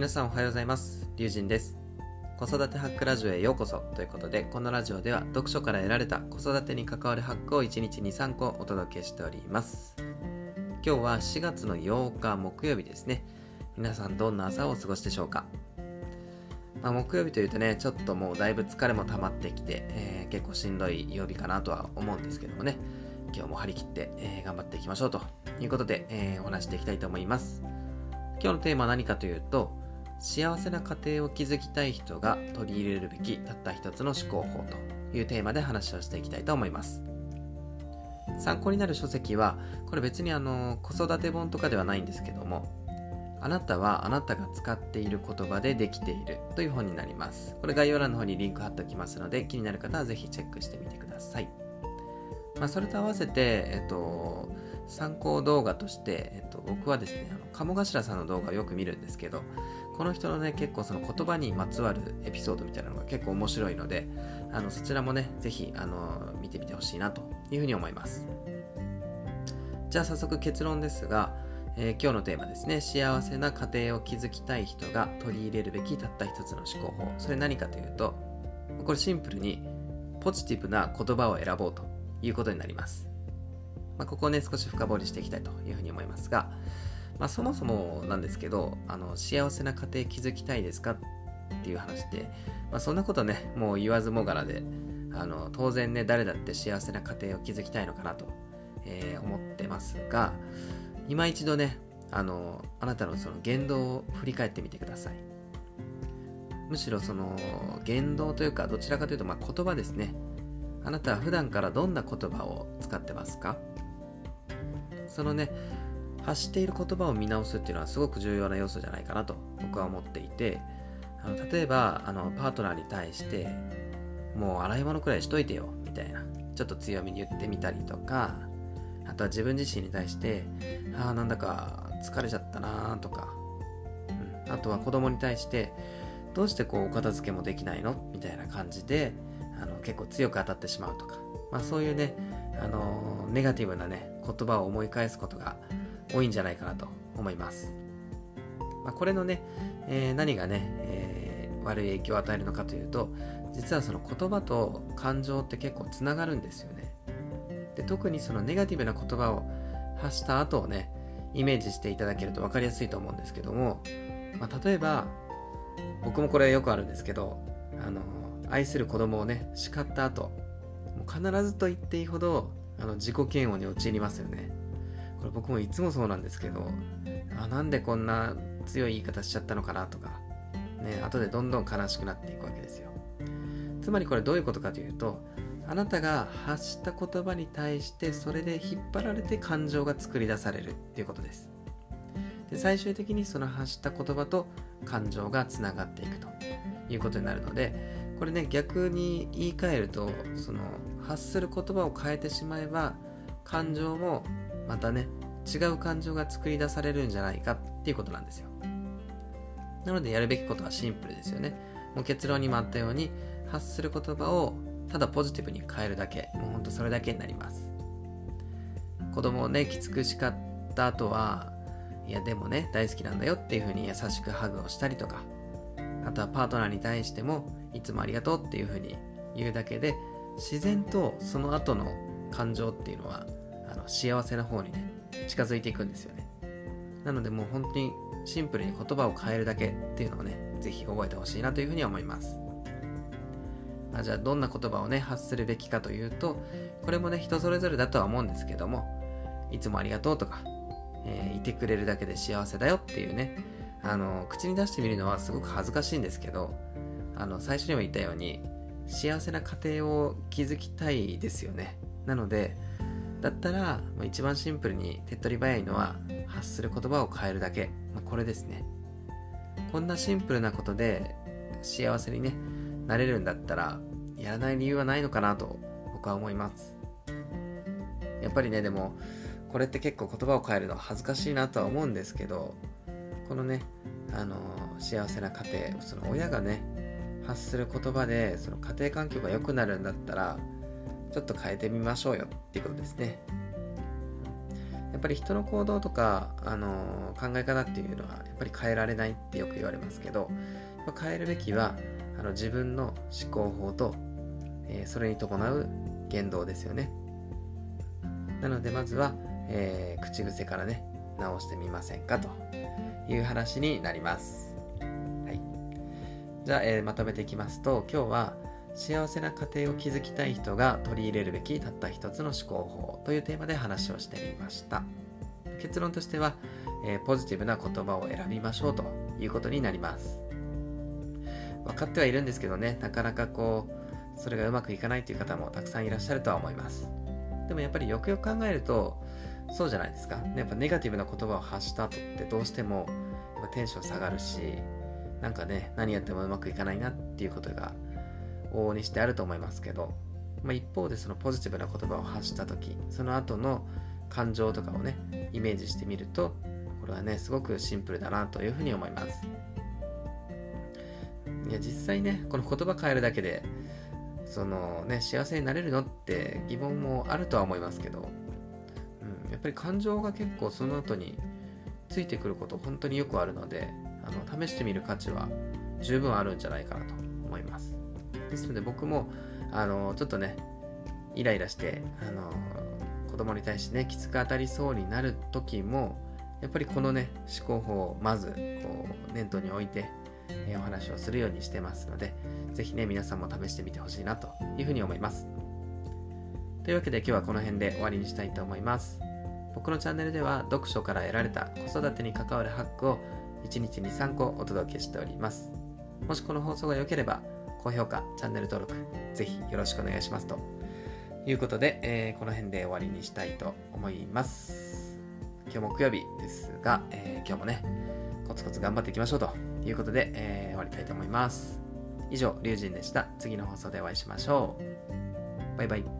皆さんおはようございます。龍神です。子育てハックラジオへようこそということでこのラジオでは読書から得られた子育てに関わるハックを1日に3個お届けしております。今日は4月の8日木曜日ですね。皆さんどんな朝をお過ごしでしょうか。まあ、木曜日というとね、ちょっともうだいぶ疲れも溜まってきて、えー、結構しんどい曜日かなとは思うんですけどもね、今日も張り切って、えー、頑張っていきましょうということで、えー、お話していきたいと思います。今日のテーマは何かというと、幸せな家庭を築きたい人が取り入れるべきたった一つの思考法というテーマで話をしていきたいと思います。参考になる書籍は、これ別にあの子育て本とかではないんですけども、あなたはあなたが使っている言葉でできているという本になります。これ概要欄の方にリンク貼っておきますので、気になる方はぜひチェックしてみてください。まあ、それと合わせて、えっと、参考動画として、えっと、僕はですね、あの鴨頭さんの動画をよく見るんですけど、この人のね、結構その言葉にまつわるエピソードみたいなのが結構面白いので、あのそちらもね、ぜひあの見てみてほしいなというふうに思います。じゃあ早速結論ですが、えー、今日のテーマですね。幸せな家庭を築きたい人が取り入れるべきたった一つの思考法。それ何かというとこれシンプルにポジティブな言葉を選ぼうということになります、まあ、ここをね少し深掘りしていきたいというふうに思いますが、まあ、そもそもなんですけどあの幸せな家庭築きたいですかっていう話で、まあ、そんなことねもう言わずもがなであの当然ね誰だって幸せな家庭を築きたいのかなと、えー、思ってますが今一度ねあのあなたのその言動を振り返ってみてください。むしろその言動というかどちらかというとまあ言葉ですね。あなたは普段からどんな言葉を使ってますか？そのね発している言葉を見直すっていうのはすごく重要な要素じゃないかなと僕は思っていてあの例えばあのパートナーに対してもう洗い物くらいしといてよみたいなちょっと強めに言ってみたりとかあとは自分自身に対して、ああ、なんだか疲れちゃったなとか、うん、あとは子供に対して、どうしてこうお片付けもできないの？みたいな感じで、あの結構強く当たってしまうとか、まあそういうね、あのネガティブなね、言葉を思い返すことが多いんじゃないかなと思います。まあ、これのね、えー、何がね、えー、悪い影響を与えるのかというと、実はその言葉と感情って結構つながるんですよね。で特にそのネガティブな言葉を発した後をねイメージしていただけると分かりやすいと思うんですけども、まあ、例えば僕もこれよくあるんですけどあの愛する子供をね叱った後もう必ずと言っていいほどあの自己嫌悪に陥りますよねこれ僕もいつもそうなんですけどあなんでこんな強い言い方しちゃったのかなとかね後でどんどん悲しくなっていくわけですよ。つまりこれどういうことかというとあなたが発した言葉に対してそれで引っ張られて感情が作り出されるっていうことです。で最終的にその発した言葉と感情がつながっていくということになるのでこれね逆に言い換えるとその発する言葉を変えてしまえば感情もまたね違う感情が作り出されるんじゃないかっていうことなんですよ。なのでやるべきことはシンプルですよね。もう結論にもあったように発する言葉をただポジティブに変えるだけ。もうほんとそれだけになります。子供をねきつく叱った後はいやでもね大好きなんだよっていう風に優しくハグをしたりとかあとはパートナーに対してもいつもありがとうっていう風に言うだけで自然とその後の感情っていうのはあの幸せな方にね近づいていくんですよね。なのでもう本当にシンプルに言葉を変えるだけっていうのをね是非覚えてほしいなというふうに思います。あじゃあどんな言葉をね発するべきかというとこれもね人それぞれだとは思うんですけどもいつもありがとうとか、えー、いてくれるだけで幸せだよっていうねあの口に出してみるのはすごく恥ずかしいんですけどあの最初にも言ったように幸せな家庭を築きたいですよね。なのでだったら一番シンプルに手っ取り早いのは発する言葉を変えるだけ、まあ、これですね。こんなシンプルなことで幸せにねなれるんだったらやらない理由はないのかなと僕は思います。やっぱりねでもこれって結構言葉を変えるのは恥ずかしいなとは思うんですけどこのねあの幸せな家庭その親がね発する言葉でその家庭環境が良くなるんだったらちょっと変えてみましょうよっていうことですね。やっぱり人の行動とか、あの考え方っていうのはやっぱり変えられないってよく言われますけど変えるべきはあの自分の思考法と、えー、それに伴う言動ですよね。なのでまずは、えー、口癖からね直してみませんかという話になります、はい、じゃあ、えー、まとめていきますと今日は幸せな家庭を築きたい人が取り入れるべきたった一つの思考法というテーマで話をしてみました。結論としては、えー、ポジティブな言葉を選びましょうということになります。分かってはいるんですけどねなかなかこうそれがうまくいかないという方もたくさんいらっしゃるとは思います。でもやっぱりよくよく考えるとそうじゃないですか。やっぱネガティブな言葉を発した後ってどうしてもやっぱテンション下がるしなんかね何やってもうまくいかないなっていうことが往々にしてあると思いますけど、まあ、一方でそのポジティブな言葉を発した時その後の感情とかをねイメージしてみるとこれはねすごくシンプルだなというふうに思います。いや実際ねこの言葉変えるだけでそのね幸せになれるのって疑問もあるとは思いますけど、うん、やっぱり感情が結構その後についてくること本当によくあるのであの試してみる価値は十分あるんじゃないかなと思います。ですので僕もあのちょっとねイライラしてあの子供に対してねきつく当たりそうになる時もやっぱりこのね思考法をまずこう念頭に置いて、えお話をするようにしてますので是非ね皆さんも試してみてほしいなというふうに思います。というわけで今日はこの辺で終わりにしたいと思います。僕のチャンネルでは読書から得られた子育てに関わるハックを1日に3個お届けしております。もしこの放送が良ければ高評価、チャンネル登録、ぜひよろしくお願いしますということで、えー、この辺で終わりにしたいと思います。今日木曜日ですが、えー、今日もね、コツコツ頑張っていきましょうということで、えー、終わりたいと思います。以上、リュウジンでした。次の放送でお会いしましょう。バイバイ。